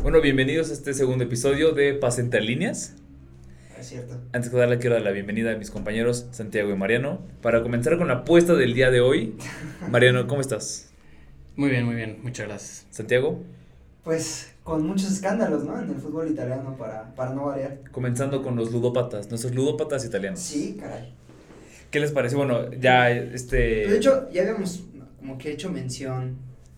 Bueno, bienvenidos a este segundo episodio de Paz entre líneas. Es cierto. Antes que darle quiero dar la bienvenida a mis compañeros Santiago y Mariano para comenzar con la apuesta del día de hoy. Mariano, ¿cómo estás? Muy bien, muy bien, muchas gracias. Santiago, Pues con muchos escándalos, ¿no? En el fútbol italiano para, para no variar. comenzando con los ludópatas, nuestros ludópatas italianos. Sí, caray. ¿Qué les parece? Bueno, ya este... De hecho, ya habíamos como que hecho mención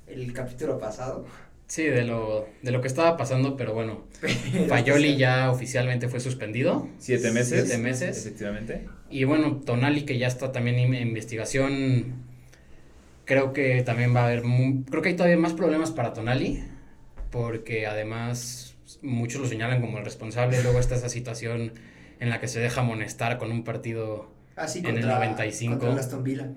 el capítulo pasado. Sí, de lo, de lo que estaba pasando, pero bueno, Fayoli ya oficialmente fue suspendido. Siete meses. Siete meses. Efectivamente. Y bueno, Tonali, que ya está también en investigación, creo que también va a haber, mu- creo que hay todavía más problemas para Tonali, porque además muchos lo señalan como el responsable, luego está esa situación en la que se deja amonestar con un partido Así En el contra, 95. Contra el Aston Villa.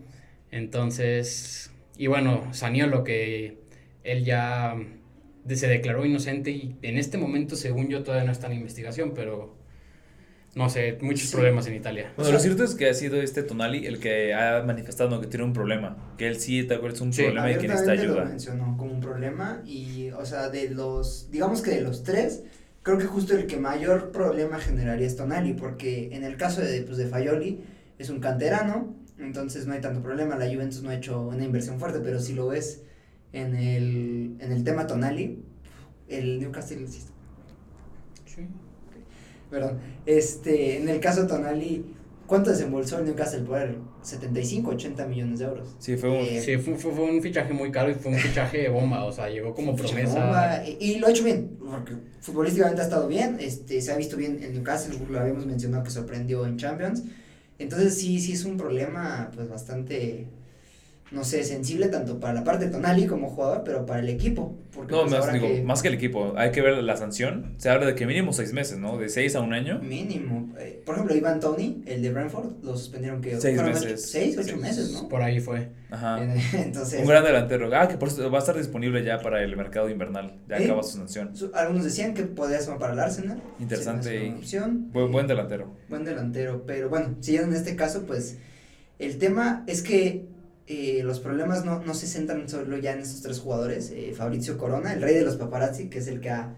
Entonces, y bueno, Saniolo que él ya se declaró inocente y en este momento, según yo, todavía no está en investigación, pero no sé, muchos Sí. problemas en Italia. Bueno, lo cierto es que ha sido este Tonali el que ha manifestado que tiene un problema, que él sí, te acuerdas, un Sí. problema y que necesita Abiertamente lo ayuda. mencionó como un problema y, o sea, de los, digamos que de los tres, creo que justo el que mayor problema generaría es Tonali, porque en el caso de, pues, de Fayoli, es un canterano, entonces no hay tanto problema, la Juventus no ha hecho una inversión fuerte, pero si lo ves en el, en el tema Tonali, el Newcastle, sí perdón, este, en el caso Tonali, ¿cuánto desembolsó el Newcastle por él? 75, 80 millones de euros. Sí, fue un... Eh, Sí, fue, fue- fue un fichaje muy caro y fue un fichaje bomba, o sea, llegó como promesa. bomba, y, y lo ha hecho bien, porque futbolísticamente ha estado bien, este, se ha visto bien en Newcastle, lo habíamos mencionado que sorprendió en Champions, entonces sí, sí es un problema pues bastante, no sé, sensible tanto para la parte de Tonali como jugador, pero para el equipo, porque No, pues, más, ahora digo, que más que el equipo, hay que ver la sanción. Se habla de que mínimo seis meses, ¿no? De seis a un año. mínimo, eh, por ejemplo, Ivan Tony, el de Brentford, lo suspendieron que Seis meses. ocho- seis, ocho Seis. meses, ¿no? Por ahí fue. Ajá. Entonces, Un gran delantero. Ah, que por eso va a estar disponible ya para el mercado invernal. Ya acaba su sanción. algunos decían que podía ser para el Arsenal, Interesante. opción. Buen, Eh, buen delantero. Buen delantero, pero bueno, siguiendo en este caso, pues el tema es que eh, los problemas no, no se centran solo ya en estos tres jugadores. Eh, Fabrizio Corona, el rey de los paparazzi, que es el que ha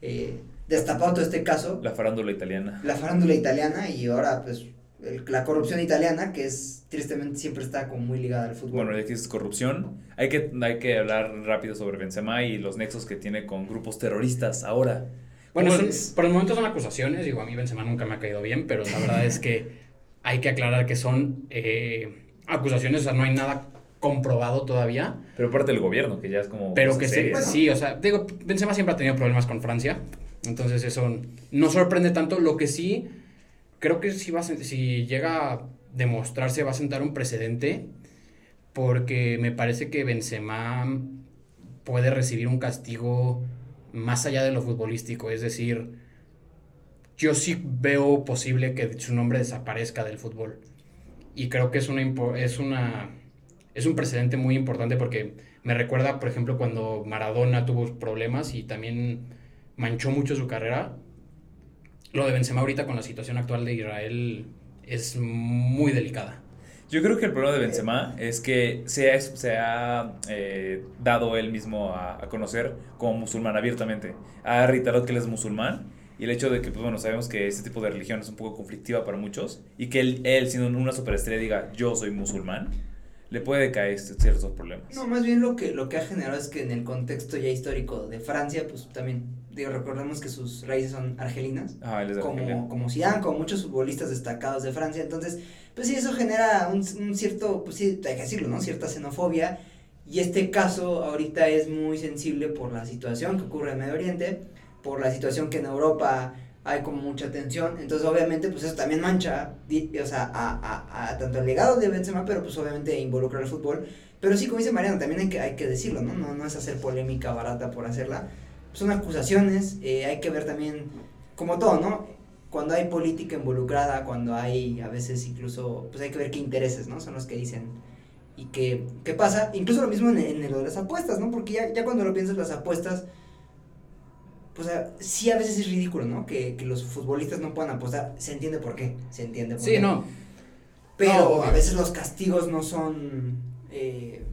eh, destapado todo este caso, La farándula italiana. la farándula italiana y ahora pues el- la corrupción italiana, que es tristemente siempre está como muy ligada al fútbol. Bueno, ya que es corrupción, hay que, hay que hablar rápido sobre Benzema y los nexos que tiene con grupos terroristas ahora. Bueno, ¿Cómo son- por el momento son acusaciones, digo, a mí Benzema nunca me ha caído bien, pero la verdad es que hay que aclarar que son eh, acusaciones, o sea, no hay nada comprobado todavía, Pero parte del gobierno, que ya es como. pero que sí, sí, o sea, digo, Benzema siempre ha tenido problemas con Francia, entonces eso no sorprende tanto, lo que sí, creo que si, va a, si llega a demostrarse va a sentar un precedente, porque me parece que Benzema puede recibir un castigo más allá de lo futbolístico, es decir, yo sí veo posible que su nombre desaparezca del fútbol. Y creo que es una es una es un precedente muy importante porque me recuerda, por ejemplo, cuando Maradona tuvo problemas y también manchó mucho su carrera. Lo de Benzema ahorita con la situación actual de Israel es muy delicada. Yo creo que el problema de Benzema es que se ha, se ha eh, dado él mismo a, a conocer como musulmán abiertamente. Ha reiterado que él es musulmán y el hecho de que, pues bueno, sabemos que este tipo de religión es un poco conflictiva para muchos y que él, él siendo una superestrella, diga yo soy musulmán, le puede caer este- ciertos problemas. No, más bien lo que, lo que ha generado es que en el contexto ya histórico de Francia, pues también, digo, recordemos que sus raíces son argelinas. Ajá, él es Argelia. como, como Zidane, como muchos futbolistas destacados de Francia. Entonces, pues sí, eso genera un, un cierto, pues sí, hay que decirlo, ¿no? Cierta xenofobia. Y este caso ahorita es muy sensible por la situación que ocurre en Medio Oriente, por la situación que en Europa hay como mucha tensión. Entonces, obviamente, pues eso también mancha, o sea, a, a, a tanto el legado de Benzema, pero pues obviamente involucra al fútbol. Pero sí, como dice Mariano, también hay que, hay que decirlo, ¿no? No, no es hacer polémica barata por hacerla. Son acusaciones, eh, hay que ver también, como todo, ¿no? Cuando hay política involucrada, cuando hay a veces incluso, pues hay que ver qué intereses, ¿no? Son los que dicen y qué, qué pasa. Incluso lo mismo en, en de las apuestas, ¿no? Porque ya, ya cuando lo piensas, las apuestas, pues sí a veces es ridículo, ¿no? Que, que los futbolistas no puedan apostar. Se entiende por qué, se entiende por Sí, qué. no. Pero No, obvio. a veces los castigos no son, eh,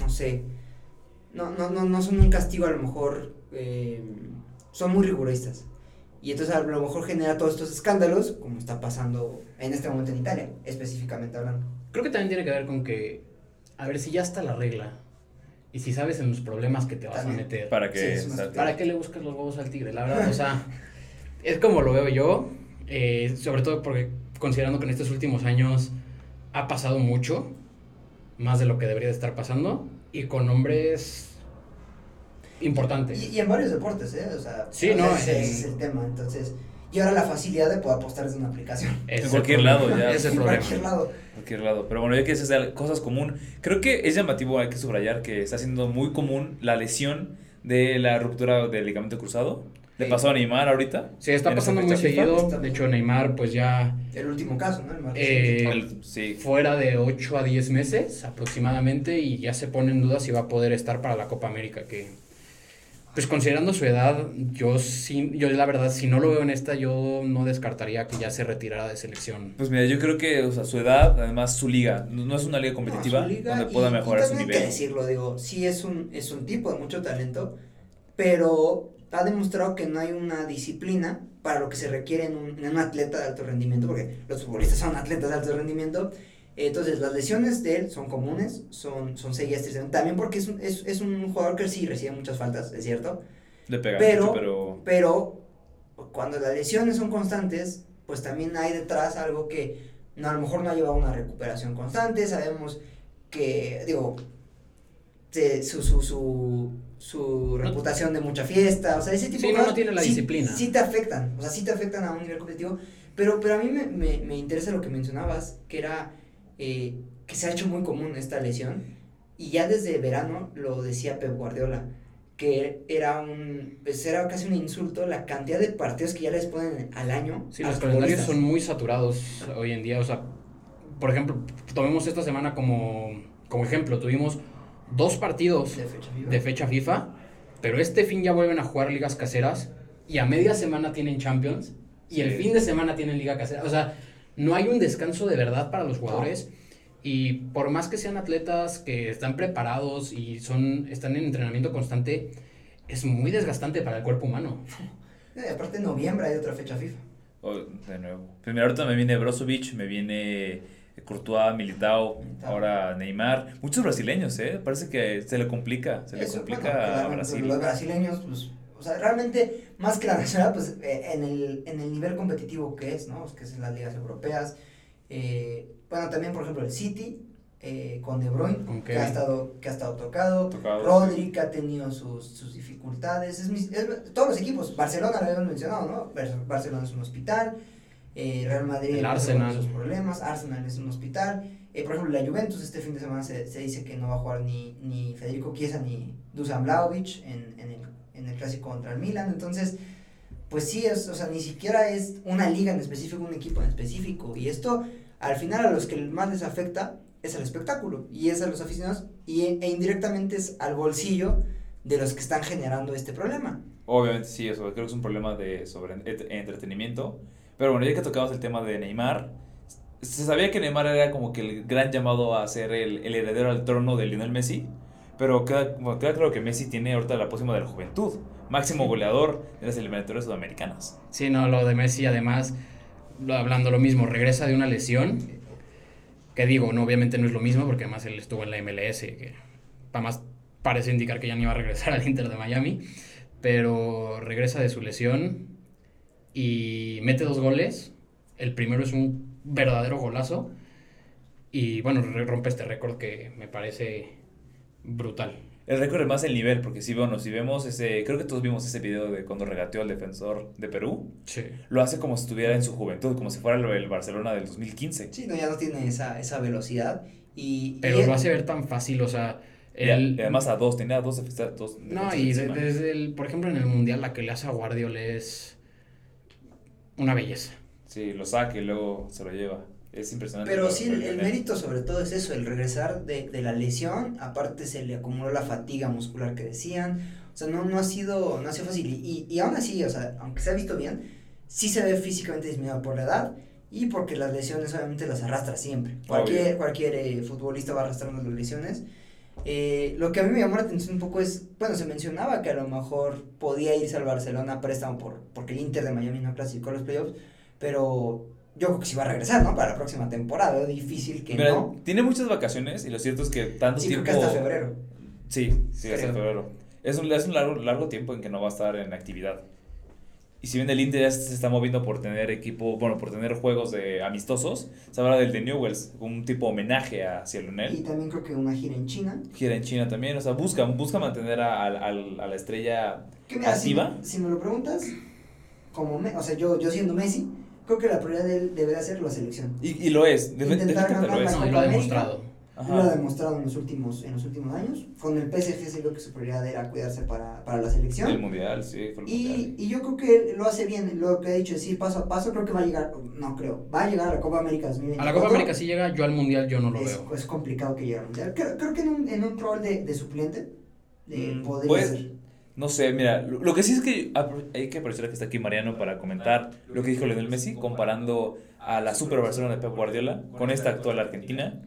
no sé, no, no, no, no son un castigo a lo mejor eh, son muy rigoristas. Y entonces a lo mejor genera todos estos escándalos, como está pasando en este momento en Italia, específicamente hablando. Creo que también tiene que ver con que, a ver, si ya está la regla y si sabes en los problemas que te vas También. a meter, Para que. Sí, es. ¿para qué le buscas los huevos al tigre? La verdad, o sea, es como lo veo yo, eh, sobre todo porque considerando que en estos últimos años ha pasado mucho, más de lo que debería de estar pasando, y con hombres importantes. Y, y en varios deportes, ¿eh? O sea, Sí, no, ese, en- ese es el tema. Entonces, y ahora la facilidad de poder apostar desde una aplicación. En es el cualquier problema, lado, ya. es el en problema. cualquier lado. cualquier lado. Pero bueno, ya que es cosas común, creo que es llamativo, hay que subrayar que está siendo muy común la lesión de la ruptura del ligamento cruzado. Le Sí. pasó a Neymar ahorita. Sí, está en pasando muy seguido. De hecho, Neymar, pues ya El último caso, ¿no? El más Eh. El- sí. fuera de 8 a 10 meses aproximadamente y ya se pone en duda si va a poder estar para la Copa América que pues considerando su edad yo sí yo la verdad si no lo veo en esta yo no descartaría que ya se retirara de selección Pues mira, yo creo que o sea, su edad, además su liga, no es una liga competitiva No, su liga donde y- pueda y mejorar su también nivel. Hay que decirlo, digo, sí es un, es un tipo de mucho talento, pero ha demostrado que no hay una disciplina para lo que se requiere en un, en un atleta de alto rendimiento, porque los futbolistas son atletas de alto rendimiento. Entonces, las lesiones de él son comunes, son, son seguidas tristemente. También porque es un, es, es un jugador que sí recibe muchas faltas, es cierto. Le pega Pero- mucho, pero Pero cuando las lesiones son constantes, pues también hay detrás algo que no, a lo mejor no ha llevado a una recuperación constante. Sabemos que, digo, se- su, su, su, su reputación de mucha fiesta, o sea, ese tipo Sí, de no, cosas no tiene la sí- disciplina. Sí te afectan, o sea, sí te afectan a un nivel competitivo. Pero, pero a mí me, me, me interesa lo que mencionabas, que era eh, que se ha hecho muy común esta lesión. Y ya desde verano lo decía Pep Guardiola, que era un pues era casi un insulto la cantidad de partidos que ya les ponen al año. sí los calendarios son muy saturados hoy en día o sea por ejemplo tomemos esta semana como como ejemplo tuvimos dos partidos de fecha FIFA. de fecha FIFA, pero este fin ya vuelven a jugar ligas caseras y a media semana tienen Champions y el Sí. fin de semana tienen liga casera. O sea, no hay un descanso de verdad para los jugadores y por más que sean atletas que están preparados y son están en entrenamiento constante, es muy desgastante para el cuerpo humano. No, y aparte en noviembre hay otra fecha FIFA. oh, de nuevo. Mira, ahorita me viene Brozovic, me viene Courtois, Militao, Militao. ahora Neymar. Muchos brasileños, ¿eh? Parece que se le complica, se le Eso, complica bueno, a Brasil. Los brasileños, pues, o sea, realmente, más que la nacional, pues, eh, en, el, en el nivel competitivo que es, ¿no? Que es en las ligas europeas. eh, bueno, también, por ejemplo, el City, eh, con De Bruyne, que ha, estado, que ha estado tocado. Tocado, Rodri, que ha tenido sus, sus dificultades. Es, mis- es- todos los equipos, Barcelona lo habíamos mencionado, ¿no? Bar- Barcelona es un hospital. eh, Real Madrid El Arsenal. sus problemas. Arsenal es un hospital. Eh, por ejemplo, la Juventus este fin de semana se, se dice que no va a jugar ni, ni Federico Chiesa ni Dusan Vlahovic en, en, el, en el clásico contra el Milan. Entonces, pues sí, es, o sea, ni siquiera es una liga en específico, un equipo en específico. Y esto, al final, a los que más les afecta es al espectáculo y es a los aficionados y, e indirectamente es al bolsillo de los que están generando este problema. Obviamente sí, eso creo que es un problema de sobre et- entretenimiento. Pero bueno, ya que tocabas el tema de Neymar, se sabía que Neymar era como que el gran llamado a ser el, el heredero al trono de Lionel Messi. Pero queda, bueno, queda claro que Messi tiene ahorita la próxima de la juventud, máximo goleador de las eliminatorias sudamericanas. Sí, no, lo de Messi además, hablando lo mismo, regresa de una lesión, que digo, no, obviamente no es lo mismo, porque además él estuvo en la MLS, que además parece indicar que ya no iba a regresar al Inter de Miami, pero regresa de su lesión y mete dos goles, el primero es un verdadero golazo, y bueno, rompe este récord que me parece brutal. El récord es más el nivel, porque si, bueno, si vemos ese, creo que todos vimos ese video de cuando regateó al defensor de Perú, Sí. lo hace como si estuviera en su juventud, como si fuera el, el Barcelona del 2015. Sí, no, ya no tiene esa, esa velocidad. Y, Pero y lo hace ver tan fácil, o sea, él... y además a dos, tenía dos, dos No, y de- desde el, por ejemplo, en el Mundial la que le hace a Guardiola es una belleza. Sí, lo saca y luego se lo lleva. Es impresionante. Pero sí, el, el mérito sobre todo es eso, el regresar de, de la lesión, aparte se le acumuló la fatiga muscular que decían, o sea, no, no ha sido, no ha sido fácil, y, y, aún así, o sea, aunque se ha visto bien, sí se ve físicamente disminuido por la edad, y porque las lesiones obviamente las arrastra siempre, cualquier, cualquier eh, futbolista va arrastrando las lesiones, Eh, lo que a mí me llamó la atención un poco es, bueno, se mencionaba que a lo mejor podía irse al Barcelona a préstamo por, porque el Inter de Miami no clasificó a los playoffs, pero yo creo que sí va a regresar, ¿no? Para la próxima temporada, difícil que Mira, no. Tiene muchas vacaciones y lo cierto es que tanto Sí, creo tiempo... que hasta febrero. Sí, sí, hasta Creo. febrero. Es un, es un largo, largo tiempo en que no va a estar en actividad. Y si bien el Inter ya se está moviendo por tener equipo, bueno, por tener juegos de amistosos, se habla del de Newells, un tipo homenaje hacia Y Lionel. también creo que una gira en China. Gira en China también, o sea, busca, busca mantener a, a- a la estrella mira, si, activa. si me lo preguntas, como me, o sea, yo, yo siendo Messi, creo que la prioridad de él debería ser la selección. Y, y lo es, de- Intentar definitivamente lo ganar es. la No, lo ha demostrado. Ajá. Lo ha demostrado en los últimos, en los últimos años. Con el PSG se vio que su prioridad era cuidarse para, para la selección. El mundial, sí, fue el Y, mundial. y yo creo que lo hace bien, lo que ha dicho, decir paso a paso, creo que va a llegar, no creo, va a llegar a la Copa América 2024. A la Copa América sí llega, yo al Mundial yo no lo es, veo. es complicado que llegue al Mundial. Creo, creo que en un, en un rol de, de suplente de Mm, podría pues, ser. No sé, mira, lo, que sí es que apro- hay que aprovechar que está aquí Mariano para comentar lo que dijo Lionel Messi comparando a la Super Barcelona de Pep Guardiola con esta actual Argentina.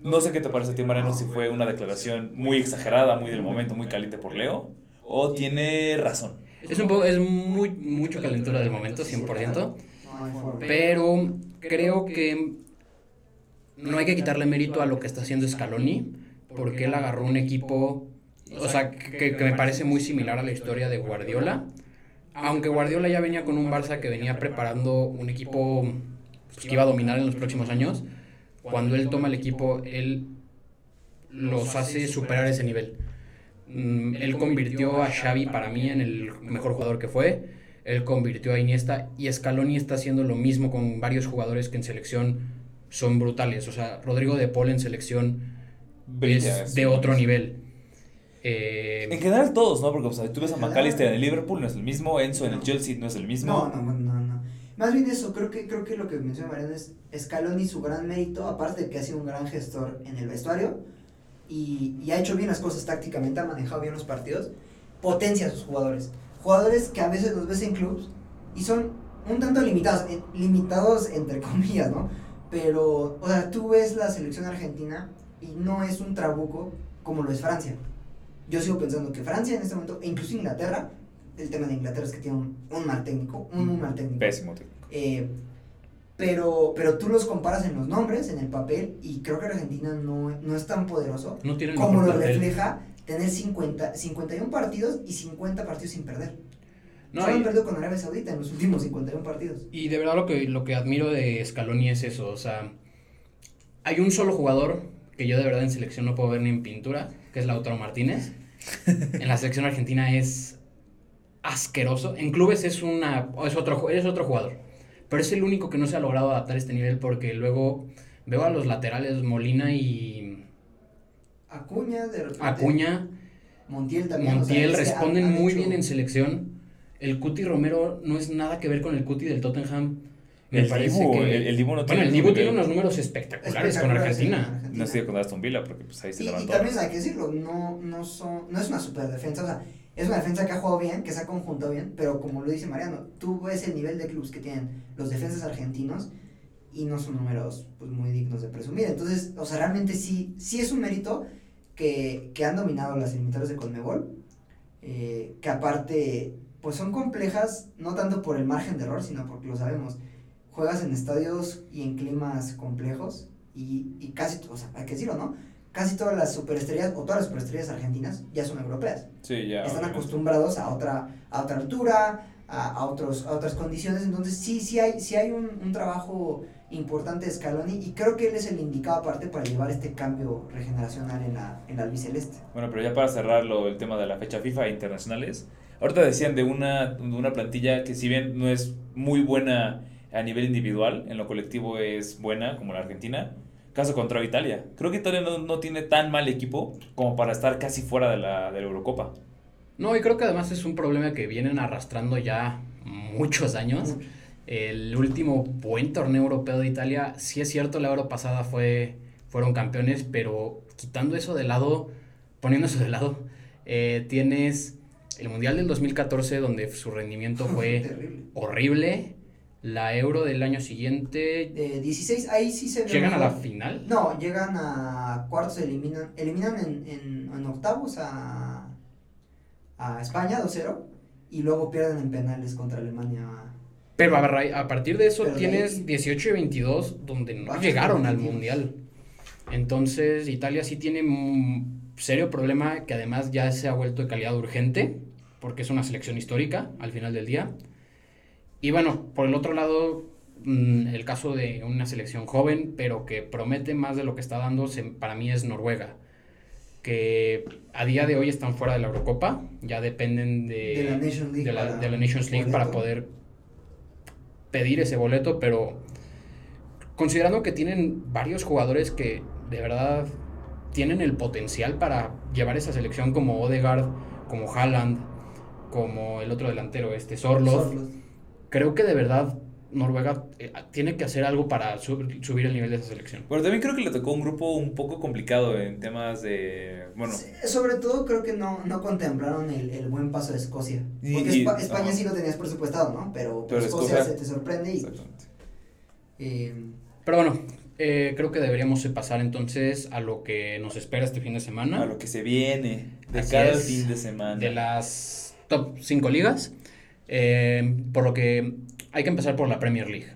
No sé qué te parece a ti, Mariano, si fue una declaración muy exagerada, muy del momento, muy caliente por Leo, o tiene razón. Es un poco, es muy, mucho calentura del momento, 100%. No hay forma. Pero creo que no hay que quitarle mérito a lo que está haciendo Scaloni, porque él agarró un equipo, o sea, que, que me parece muy similar a la historia de Guardiola. Aunque Guardiola ya venía con un Barça que venía preparando un equipo pues, que iba a dominar en los próximos años, cuando él toma el equipo, él los hace superar ese nivel. Mm, Él convirtió a Xavi para mí en el mejor jugador que fue. Él convirtió a Iniesta y Scaloni está haciendo lo mismo con varios jugadores que en selección son brutales. O sea, Rodrigo de Paul en selección Brilla, es de otro nivel. Eh, En general todos, ¿no? Porque o sea, tú ves a McAllister en el Liverpool, no es el mismo, Enzo en el Chelsea no es el mismo. No, no, no, no. Más bien eso, creo que, creo que lo que menciona Mariano es Scaloni su gran mérito, aparte de que ha sido un gran gestor en el vestuario y, y ha hecho bien las cosas tácticamente, ha manejado bien los partidos, potencia a sus jugadores. Jugadores que a veces los ves en clubs y son un tanto limitados, eh, limitados entre comillas, ¿no? Pero, o sea, tú ves la selección argentina y no es un trabuco como lo es Francia. Yo sigo pensando que Francia en este momento, e incluso Inglaterra, el tema de Inglaterra es que tiene un, un mal técnico, un muy mal técnico. Pésimo. tío. Eh, pero, pero tú los comparas en los nombres, en el papel, y creo que Argentina no, no es tan poderoso no tiene el como lo refleja tener 50, 51 partidos y 50 partidos sin perder. No, Solo y- han perdido con Arabia Saudita en los últimos 51 partidos. Y de verdad lo que, lo que admiro de Scaloni es eso, o sea, hay un solo jugador que yo de verdad en selección no puedo ver ni en pintura, que es Lautaro Martínez. En la selección argentina es asqueroso. En clubes es una es otro es otro jugador, pero es el único que no se ha logrado adaptar a este nivel porque luego veo a los laterales Molina y Acuña, de repente. Acuña, Montiel también. Montiel o sea, es que responden muy hecho- bien en selección. El Cuti Romero no es nada que ver con el Cuti del Tottenham. Me El parece Dibu, que el- el Dibu no bueno, tiene el el Dibu tiene unos números espectaculares con espectaculares en Argentina. No estoy con Aston Villa porque pues ahí se Y, y levantó. también hay que decirlo, no, no, son, no es una super defensa, o sea, es una defensa que ha jugado bien, que se ha conjuntado bien, pero como lo dice Mariano, tú ves el nivel de clubes que tienen los defensas argentinos y no son números pues, muy dignos de presumir. Entonces, o sea, realmente sí, sí es un mérito que, que han dominado las eliminatorias de Conmebol, eh, que aparte, pues son complejas, no tanto por el margen de error, sino porque lo sabemos. Juegas en estadios y en climas complejos y, y casi, o sea, hay que decirlo, ¿no? Casi todas las superestrellas o todas las superestrellas argentinas ya son europeas. Sí, ya. Están obviamente. acostumbrados a otra, a otra altura, a, a otros, a otras condiciones. Entonces sí, sí hay, sí hay un, un trabajo importante de Scaloni y creo que él es el indicado aparte para llevar este cambio regeneracional en la, en la albiceleste. Bueno, pero ya para cerrarlo el tema de la fecha FIFA e internacionales, ahorita decían de una, de una plantilla que si bien no es muy buena a nivel individual, en lo colectivo es buena, como la Argentina, caso contra Italia. Creo que Italia no, no tiene tan mal equipo como para estar casi fuera de la, de la Eurocopa. No, y creo que además es un problema que vienen arrastrando ya muchos años. El último buen torneo europeo de Italia, sí es cierto, la Euro pasada fue, fueron campeones, pero quitando eso de lado, poniendo eso de lado, eh, tienes el Mundial del 2014 donde su rendimiento fue horrible. La Euro del año siguiente. De 16, ahí sí se ve ¿Llegan a la final? No, llegan a cuartos, eliminan, eliminan en, en, en octavos a, a España 2-0 y luego pierden en penales contra Alemania. Pero a, partir de eso Pero tienes ahí- 18 y 22 donde no llegaron al mundial. Entonces Italia sí tiene un serio problema que además ya se ha vuelto de calidad urgente porque es una selección histórica al final del día. Y bueno, por el otro lado, mm, el caso de una selección joven pero que promete más de lo que está dando para mí es Noruega. Que a día de hoy están fuera de la Eurocopa, ya dependen de, De la Nations League de la, para de la Nations League para boleto. poder pedir ese boleto, pero considerando que tienen varios jugadores que de verdad tienen el potencial para llevar esa selección como Odegaard, como Haaland, como el otro delantero, este Sorloth, Sorloth. Creo que de verdad Noruega eh, tiene que hacer algo para sub- subir el nivel de esa selección. Pero también creo que le tocó un grupo un poco complicado en temas de. Bueno, Sí, Sobre todo creo que no, no contemplaron el, el buen paso de Escocia. Porque y- Espa- España ajá. sí lo tenías presupuestado, ¿no? Pero, Pero Escocia, Escocia- se te sorprende y... exactamente. eh, Pero bueno, eh, creo que deberíamos pasar entonces a lo que nos espera este fin de semana. A lo que se viene de Así cada es, fin de semana. de las top 5 ligas. Eh, por lo que hay que empezar por la Premier League.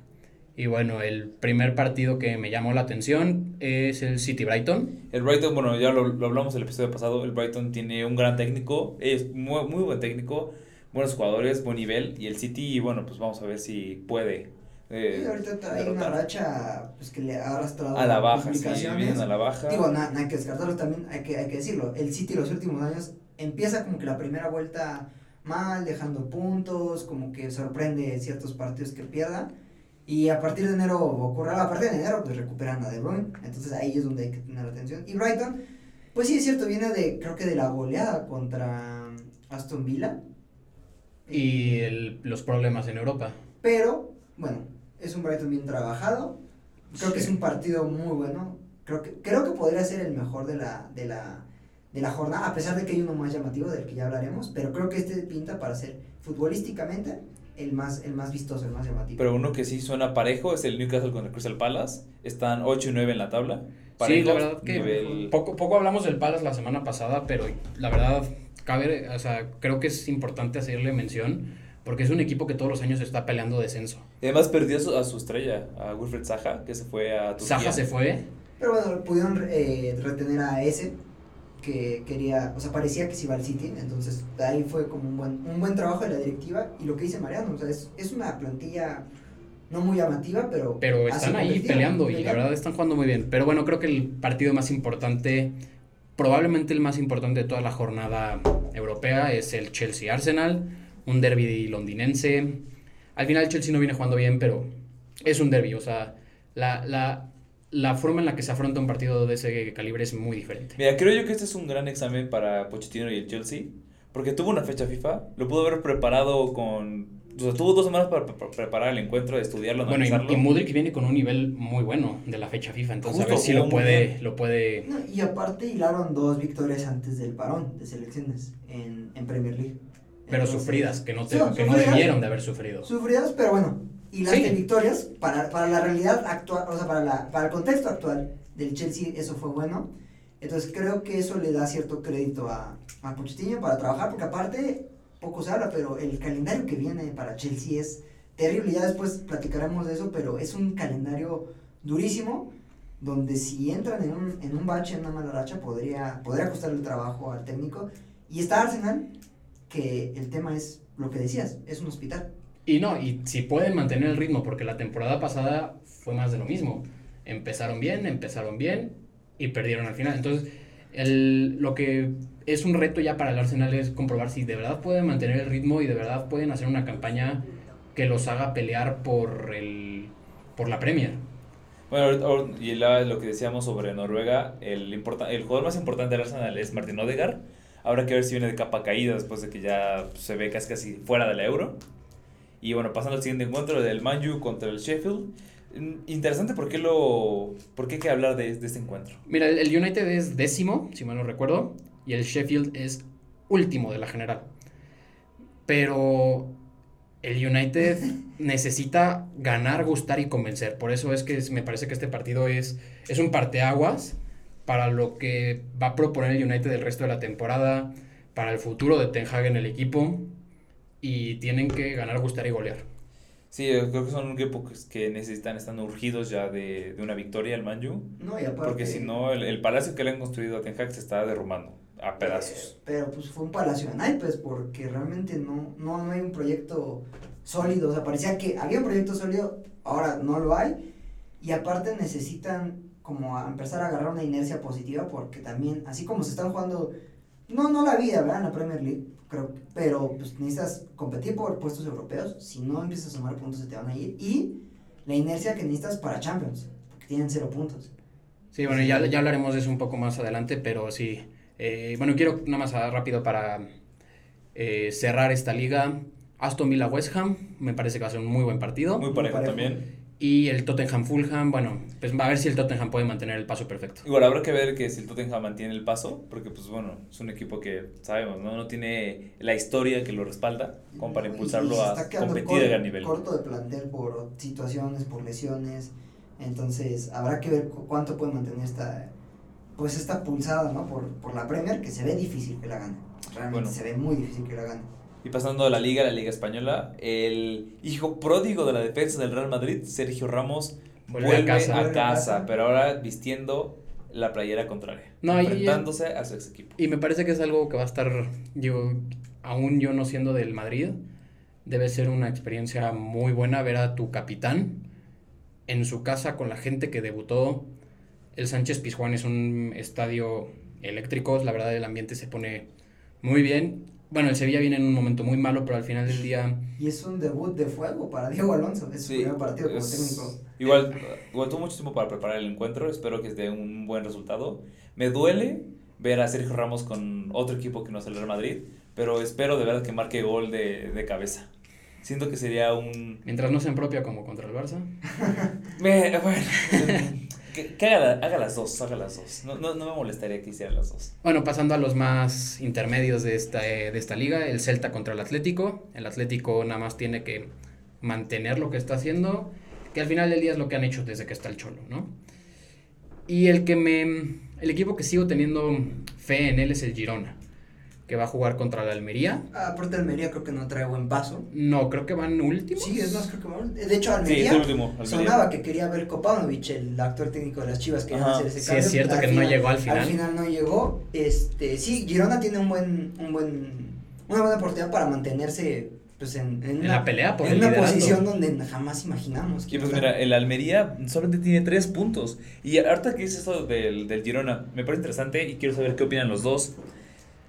Y bueno, el primer partido que me llamó la atención es el City Brighton. El Brighton, bueno, ya lo, lo hablamos el episodio pasado. El Brighton tiene un gran técnico, es muy, muy buen técnico, buenos jugadores, buen nivel. Y el City, bueno, pues vamos a ver si puede. eh, y ahorita trae una derrotar. racha pues, que le ha arrastrado a la baja, sí, a la baja. Digo, no, no hay que descartarlo también, hay que, hay que decirlo. El City los últimos años empieza como que la primera vuelta mal, dejando puntos, como que sorprende ciertos partidos que pierda. Y a partir de enero ocurre, a partir de enero pues recuperan a De Bruyne, entonces ahí es donde hay que tener atención. Y Brighton, pues sí es cierto, viene de, creo que de la goleada contra Aston Villa. Y el- los problemas en Europa. Pero, bueno, es un Brighton bien trabajado. Creo que es un partido muy bueno. Creo que, creo que podría ser el mejor de la, de la, de la jornada, a pesar de que hay uno más llamativo del que ya hablaremos. Pero creo que este pinta para ser futbolísticamente el más, el más vistoso, el más llamativo. Pero uno que sí suena parejo es el Newcastle contra el Crystal Palace. Están 8 y 9 en la tabla. Sí, Parejos, la verdad que nivel- poco, poco hablamos del Palace la semana pasada, pero la verdad, cabe, o sea, creo que es importante hacerle mención porque es un equipo que todos los años está peleando descenso. Y Además perdió a su, a su estrella, a Wilfred Zaha, que se fue a Turquía. Saja se fue, Pero bueno, pudieron eh, retener a ese que quería, o sea, parecía que se iba al City, entonces ahí fue como un buen, un buen trabajo de la directiva y lo que dice Mariano, o sea, es, es una plantilla no muy llamativa, pero... pero están ahí peleando y la verdad están jugando muy bien. Pero bueno, creo que el partido más importante, probablemente el más importante de toda la jornada europea es el Chelsea-Arsenal, un derby londinense. Al final Chelsea no viene jugando bien, pero es un derby, o sea, la, la, la forma en la que se afronta un partido de ese calibre es muy diferente. Mira, creo yo que este es un gran examen para Pochettino y el Chelsea. Porque tuvo una fecha FIFA, lo pudo haber preparado con... O sea, tuvo dos semanas para, para preparar el encuentro, estudiarlo, Bueno, y, analizarlo. y Modric viene con un nivel muy bueno de la fecha FIFA, entonces Justo, a ver si lo puede, lo puede No, y aparte hilaron dos victorias antes del parón de selecciones en, en Premier League. Pero Entonces, sufridas, que no, te- sí, que no sufridas. debieron de haber sufrido. Sufridas, pero bueno, hilaste Sí. victorias para, para la realidad actual, o sea, para, la, para el contexto actual del Chelsea, eso fue bueno. Entonces creo que eso le da cierto crédito a, a Pochettino para trabajar, porque aparte, poco se habla, pero el calendario que viene para Chelsea es terrible. Ya después platicaremos de eso, pero es un calendario durísimo, donde si entran en un, en un bache, en una mala racha, podría, podría costarle el trabajo al técnico. Y está Arsenal, que el tema es lo que decías, es un hospital. Y no, y si pueden mantener el ritmo, porque la temporada pasada fue más de lo mismo. Empezaron bien, empezaron bien y perdieron al final. Entonces, el, lo que es un reto ya para el Arsenal es comprobar si de verdad pueden mantener el ritmo y de verdad pueden hacer una campaña que los haga pelear por, el, por la Premier. Bueno, y lo que decíamos sobre Noruega, el, importa- el jugador más importante del Arsenal es Martin Odegaard. Habrá que ver si viene de capa caída después de que ya se ve casi fuera de la Euro. Y bueno, pasando al siguiente encuentro del Manju contra el Sheffield. Mm, Interesante por qué lo por qué hay que hablar de, de este encuentro. Mira, el el United es décimo, si mal no recuerdo, y el Sheffield es último de la general. Pero el United necesita ganar, gustar y convencer. Por eso es que me parece que este partido es, es un parteaguas para lo que va a proponer el United el resto de la temporada, para el futuro de Ten Hag en el equipo. Y tienen que ganar, gustar y golear. Sí, yo creo que son un equipo que, necesitan, están urgidos ya de, de una victoria el Manju. No, y aparte. Porque si no, el, el palacio que le han construido a Ten Hag se está derrumbando a pedazos. Eh, pero pues fue un palacio de naipes porque realmente no, no, no hay un proyecto sólido. O sea, parecía que había un proyecto sólido, ahora no lo hay. Y aparte necesitan como a empezar a agarrar una inercia positiva porque también, así como se están jugando, no, no la vida, ¿verdad? En la Premier League, creo, pero pues necesitas competir por puestos europeos. Si no empiezas a sumar puntos se te van a ir. Y la inercia que necesitas para Champions, porque tienen cero puntos. Sí, bueno, ya, ya hablaremos de eso un poco más adelante, pero sí. Eh, bueno, quiero nada más ah, rápido para eh, cerrar esta liga. Aston Villa West Ham, me parece que va a ser un muy buen partido. Muy parejo, parejo. también. Y el Tottenham Fulham, bueno, pues va a ver si el Tottenham puede mantener el paso perfecto. Igual habrá que ver que si el Tottenham mantiene el paso, porque pues bueno, es un equipo que sabemos, ¿no? No tiene la historia que lo respalda como para impulsarlo y se a competir a cor- gran nivel. Corto de plantel por situaciones, por lesiones. Entonces, habrá que ver cu- cuánto puede mantener esta pues esta pulsada, ¿no? Por, por la Premier, que se ve difícil que la gane. Realmente Bueno. se ve muy difícil que la gane. Y pasando a la liga, la liga española, el hijo pródigo de la defensa del Real Madrid, Sergio Ramos, Vuelve vuelve, a casa. a casa. pero ahora vistiendo la playera contraria, No, y- enfrentándose a su ex equipo. Y me parece que es algo que va a estar, yo, aún yo no siendo del Madrid, debe ser una experiencia muy buena ver a tu capitán en su casa con la gente que debutó. El Sánchez Pizjuán es un estadio eléctrico, la verdad el ambiente se pone muy bien. Bueno, el Sevilla viene en un momento muy malo, pero al final del día Y es un debut de fuego para Diego Alonso. Es su Sí, primer partido como es- técnico. Igual, igual tuvo mucho tiempo para preparar el encuentro, espero que dé un buen resultado. Me duele ver a Sergio Ramos con otro equipo que no es el Real Madrid, pero espero de verdad que marque gol de, de cabeza. Siento que sería un... mientras no se propia como contra el Barça. Me, bueno, que, haga las dos, haga las dos. No, no, no me molestaría que hiciera las dos. Bueno, pasando a los más intermedios de esta, eh, de esta liga, el Celta contra el Atlético. El Atlético nada más tiene que mantener lo que está haciendo, que al final del día es lo que han hecho desde que está el Cholo, ¿no? Y el que me el equipo que sigo teniendo fe en él es el Girona, que va a jugar contra la Almería. Ah, Aparte Almería creo que no trae buen paso. No, creo que van últimos. Sí, es más, creo que van- De hecho, Sí, Almería es el último. Almería. sonaba que quería ver Kopanovic, el actor técnico de las Chivas, que iba a hacer ese Sí, cambio. es cierto Al que no llegó al final. Al final no llegó. Este, sí, Girona tiene un buen, un buen, una buena oportunidad para mantenerse pues en, en, En una, la pelea por en el una liderato. posición donde jamás imaginamos. que Y pues mira, el Almería solamente tiene tres puntos. Y ahorita que dices eso del, del Girona, me parece interesante y quiero saber qué opinan los dos.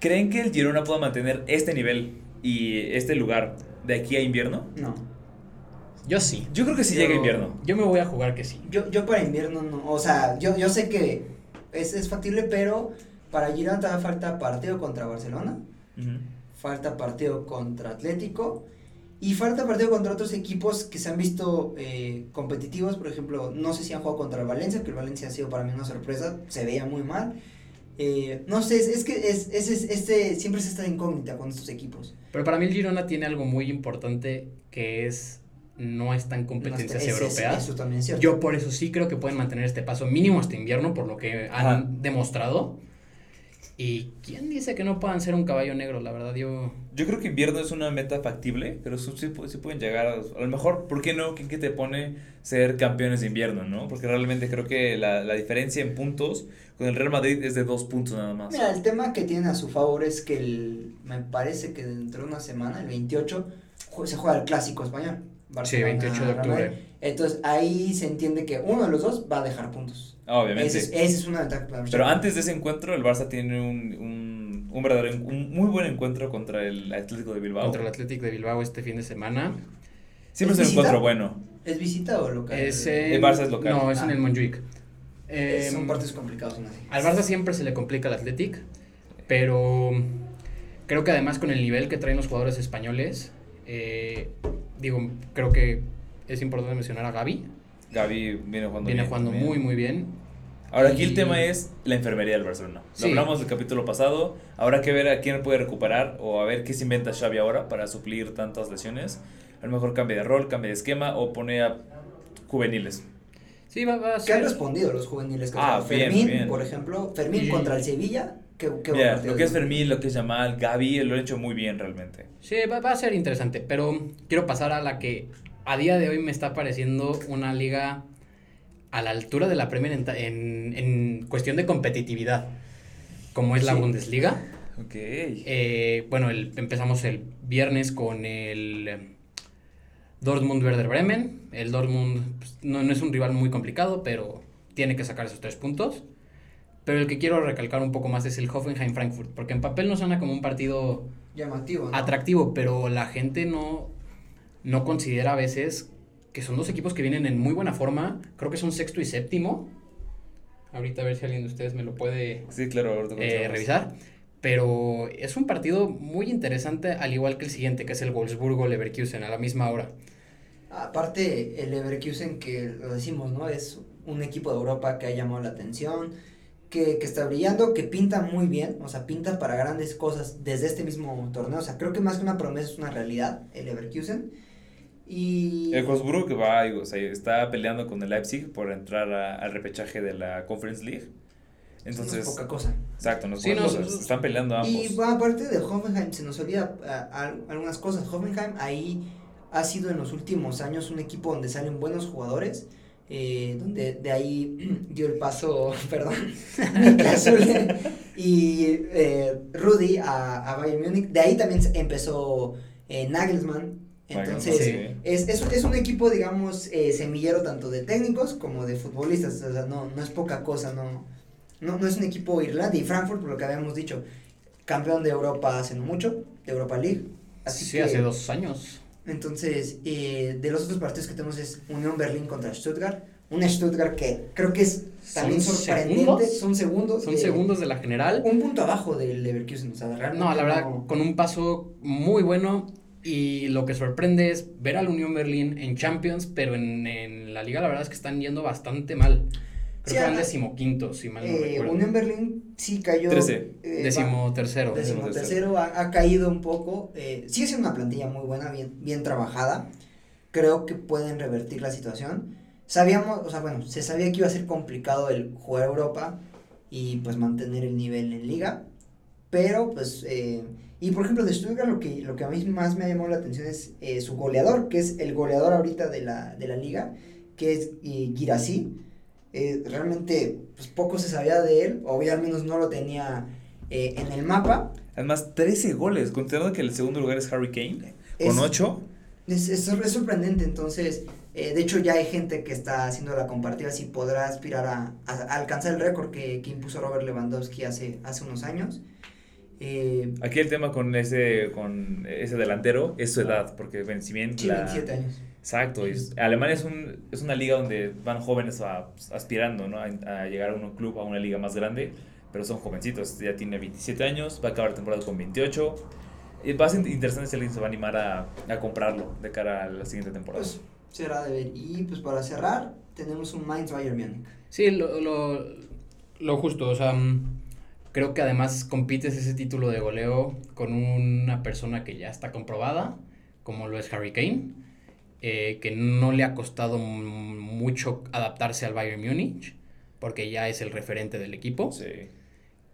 ¿Creen que el Girona pueda mantener este nivel y este lugar de aquí a invierno? No. Yo sí. Yo creo que sí Yo- llega invierno. Yo me voy a jugar que sí. Yo, yo para invierno no. O sea, yo, yo sé que es, es factible, pero para Girona todavía falta partido contra Barcelona. Ujú. falta partido contra Atlético y falta partido contra otros equipos que se han visto eh, competitivos, por ejemplo, no sé si han jugado contra el Valencia, que el Valencia ha sido para mí una sorpresa, se veía muy mal. Eh, no sé, es, es que es, es, es- este, siempre es esta incógnita con estos equipos. Pero para mí el Girona tiene algo muy importante que es no están competencias No, es- es- europeas. Eso también es cierto. Yo por eso sí creo que pueden mantener este paso mínimo hasta invierno, por lo que han Ajá. demostrado. ¿Y quién dice que no puedan ser un caballo negro? La verdad, yo... Yo creo que invierno es una meta factible, pero sí, sí pu- sí pueden llegar a, a lo mejor, ¿por qué no? ¿Quién que te pone ser campeones de invierno, no? Porque realmente creo que la, la diferencia en puntos con el Real Madrid es de dos puntos nada más. Mira, el tema que tiene a su favor es que el, me parece que dentro de una semana, el 28, jue- se juega el clásico español. Sí, 28 de octubre. Entonces ahí se entiende que uno de los dos va a dejar puntos. Ah, Obviamente. Esa es, una ventaja. podemos Pero antes de ese encuentro, el Barça tiene un, un, un verdadero, un muy buen encuentro contra el Atlético de Bilbao. Contra el Athletic de Bilbao este fin de semana. Siempre es ¿Es un encuentro bueno. ¿Es visita o local? Es El Barça es local. No, es en Ah. el Montjuic. Eh, Son partidos complicados. ¿no? Al Barça siempre se le complica el Athletic, pero creo que además con el nivel que traen los jugadores españoles, eh, digo, creo que es importante mencionar a Gaby. Gaby viene jugando Viene bien jugando muy, muy bien. Ahora aquí el tema es la enfermería del Barcelona. Lo Sí. hablamos del capítulo pasado. Habrá que ver a quién puede recuperar o a ver qué se inventa Xavi ahora para suplir tantas lesiones. A lo mejor cambia de rol, cambia de esquema o pone a juveniles. Sí, va, va a ¿Qué han ser. respondido los juveniles? Ah, bien, Fermín, bien. por ejemplo. Fermín Y- contra el Sevilla. ¿Qué, qué Mira, lo que es. Fermín, lo que es Yamal, Gaby, lo han hecho muy bien realmente. Sí, va, va a ser interesante, pero quiero pasar a la que a día de hoy me está pareciendo una liga a la altura de la Premier en, en, en cuestión de competitividad, como es la Sí. Bundesliga. Ok. Eh, bueno, el- empezamos el viernes con el eh, Dortmund Werder Bremen. El Dortmund pues, no, no es un rival muy complicado, pero tiene que sacar esos tres puntos. Pero el que quiero recalcar un poco más es el Hoffenheim Frankfurt, porque en papel no suena como un partido Llamativo. ¿no? atractivo, pero la gente no, no considera a veces que son dos equipos que vienen en muy buena forma. Creo que son sexto y séptimo. Ahorita a ver si alguien de ustedes me lo puede Sí, claro, ahorita eh, revisar. Pero es un partido muy interesante, al igual que el siguiente, que es el Wolfsburgo-Leverkusen, a la misma hora. Aparte, el Leverkusen, que lo decimos, ¿no? Es un equipo de Europa que ha llamado la atención, que, que está brillando, que pinta muy bien, o sea, pinta para grandes cosas desde este mismo torneo. O sea, creo que más que una promesa es una realidad, el Leverkusen. Y... El Wolfsburgo que va, o sea, está peleando con el Leipzig por entrar a- al repechaje de la Conference League. Entonces, no es poca cosa. exacto, no es Sí, poca no, cosa, es- están peleando ambos. Y bueno, aparte de Hoffenheim, se nos olvida ah, al- algunas cosas. Hoffenheim ahí ha sido en los últimos años un equipo donde salen buenos jugadores. eh, donde de ahí dio el paso, perdón, y eh, Rudy a, a Bayern Múnich. De ahí también empezó eh, Nagelsmann. Entonces, Sí. es, es, es un equipo, digamos, eh, semillero tanto de técnicos como de futbolistas. O sea, no, no es poca cosa, no, no, no es un equipo Irlanda y Frankfurt, por lo que habíamos dicho, campeón de Europa hace no mucho, de Europa League. Así sí, que, hace dos años. Entonces, eh, de los otros partidos que tenemos es Unión Berlín contra Stuttgart. Un Stuttgart que creo que es también ¿Son sorprendente. segundos? Son segundos. Son de- segundos de la general. Un punto abajo del Leverkusen. O sea, realmente No, la verdad, no- con un paso muy bueno. Y lo que sorprende es ver al Unión Berlín en Champions, pero en, en la liga la verdad es que están yendo bastante mal. Sí, Creo que van decimoquintos, si mal no eh, recuerdo. Unión Berlín sí cayó. Trece. eh, va- Décimo tercero. Décimo Décimo tercero ha, ha caído un poco. Eh, sigue siendo una plantilla muy buena, bien, bien trabajada. Creo que pueden revertir la situación. Sabíamos, o sea, bueno, se sabía que iba a ser complicado el jugar Europa y pues mantener el nivel en liga. Pero pues, eh, y por ejemplo de Stuttgart lo que, lo que a mí más me ha llamado la atención es eh, su goleador, que es el goleador ahorita de la, de la liga, que es eh, Guirassy. Eh, realmente pues poco se sabía de él, o al menos no lo tenía eh, en el mapa. Además, 13 goles, considerando que el segundo lugar es Harry Kane, Es- con 8. Es, es, es sorprendente, entonces, de hecho ya hay gente que está haciendo la comparativa si podrá aspirar a, a- a alcanzar el récord que, que impuso Robert Lewandowski hace, hace unos años. Eh, Aquí el tema con ese, con ese delantero es su edad, porque si bien sí, la- 27 años. Exacto, y es- Alemania es, un, es una liga donde van jóvenes a- aspirando ¿no? a, a llegar a un club, a una liga más grande, pero son jovencitos, ya tiene 27 años, va a acabar la temporada con 28. Y va a ser interesante si alguien se va a animar a, a comprarlo de cara a la siguiente temporada. Pues será de ver. Y pues para cerrar, tenemos un Mainz Bayern Múnich. Sí, lo, lo, lo justo, o sea, mm, creo que además compites ese título de goleo con una persona que ya está comprobada, como lo es Harry Kane, eh, que no le ha costado mucho adaptarse al Bayern Múnich, porque ya es el referente del equipo. Sí.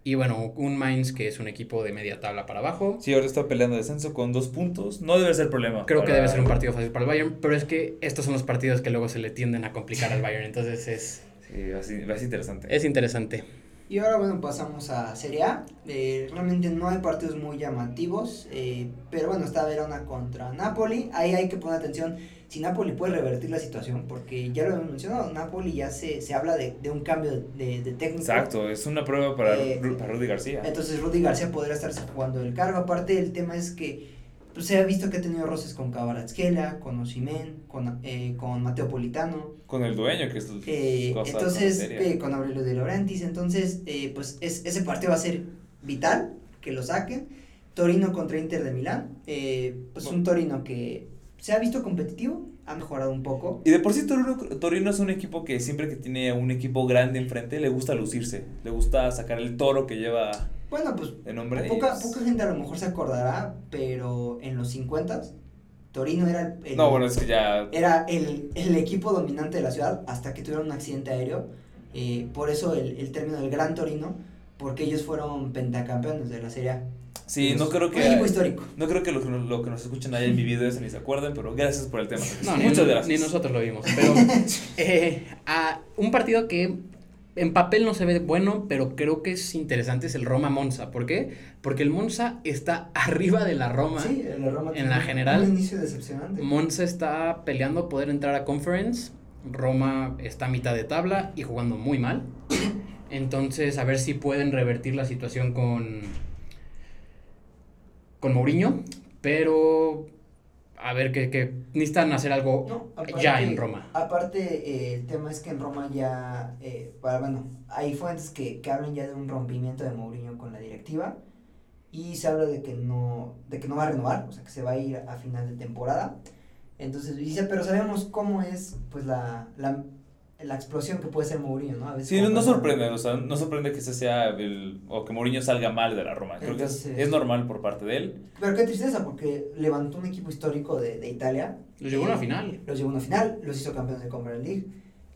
Y bueno, un Mainz que es un equipo de media tabla para abajo. Sí, ahora está peleando descenso con dos puntos. No debe ser problema. Creo que debe ser un partido fácil para el Bayern, pero es que estos son los partidos que luego se le tienden a complicar al Bayern, entonces es, Sí, va a ser, va a ser interesante. es interesante. Y ahora bueno, pasamos a Serie A. Eh, realmente no hay partidos muy llamativos, eh, pero bueno, está Verona contra Napoli. Ahí hay que poner atención si Napoli puede revertir la situación, porque ya lo hemos mencionado, Napoli ya se, se habla de, de un cambio de, de, técnico. Exacto, es una prueba para, Eh, para Rudy García. Entonces Rudy García podría estarse jugando el cargo. Aparte el tema es que pues, se ha visto que ha tenido roces con Kvaratskhelia, con Osimhen, con, eh, con Mateo Politano. Con el dueño, que es Eh, cosa entonces, eh, con Aurelio de Laurentiis, entonces, eh, pues es, ese partido va a ser vital que lo saquen. Torino contra Inter de Milán, eh, pues un Torino que se ha visto competitivo, ha mejorado un poco. Y de por sí Torino, Torino es un equipo que siempre que tiene un equipo grande enfrente le gusta lucirse, le gusta sacar el toro que lleva Bueno, pues de nombre. y poca, gente a lo mejor se acordará, pero en los 50 Torino era el, el- No, bueno, es que ya... era el, el equipo dominante de la ciudad hasta que tuvieron un accidente aéreo. eh, por eso el, el término del Gran Torino, porque ellos fueron pentacampeones de la Serie A. Sí, no creo Un equipo que... histórico. No creo que lo, que nos- lo que nos escuchan hayan vivido eso ni se acuerden, pero gracias por el tema. No, ni, Muchas gracias. ni nosotros lo vimos. Pero eh, a un partido que en papel no se ve bueno, pero creo que es interesante, es el Roma-Monza. ¿Por qué? Porque el Monza está arriba de la Roma. Sí, el Roma En la general, Un inicio decepcionante. Monza está peleando poder entrar a Conference. Roma está a mitad de tabla y jugando muy mal. Entonces, a ver si pueden revertir la situación con, con Mourinho. Pero, a ver, que, que necesitan hacer algo No, aparte- ya en Roma. Aparte, eh, el tema es que en Roma ya, eh, para- bueno, hay fuentes que, que hablan ya de un rompimiento de Mourinho con la directiva y se habla de que no, de que no va a renovar, o sea, que se va a ir a final de temporada. Entonces dice, pero sabemos cómo es, pues, la, la, la explosión que puede ser Mourinho, ¿no? A veces Sí, no, sorprende, o sea, no sorprende que ese sea el, o que Mourinho salga mal de la Roma. Creo que es, normal por parte de él. Pero qué tristeza, porque levantó un equipo histórico de, de Italia. Los llevó a una Eh, final. Los llevó a una final, los hizo campeones de Conference League.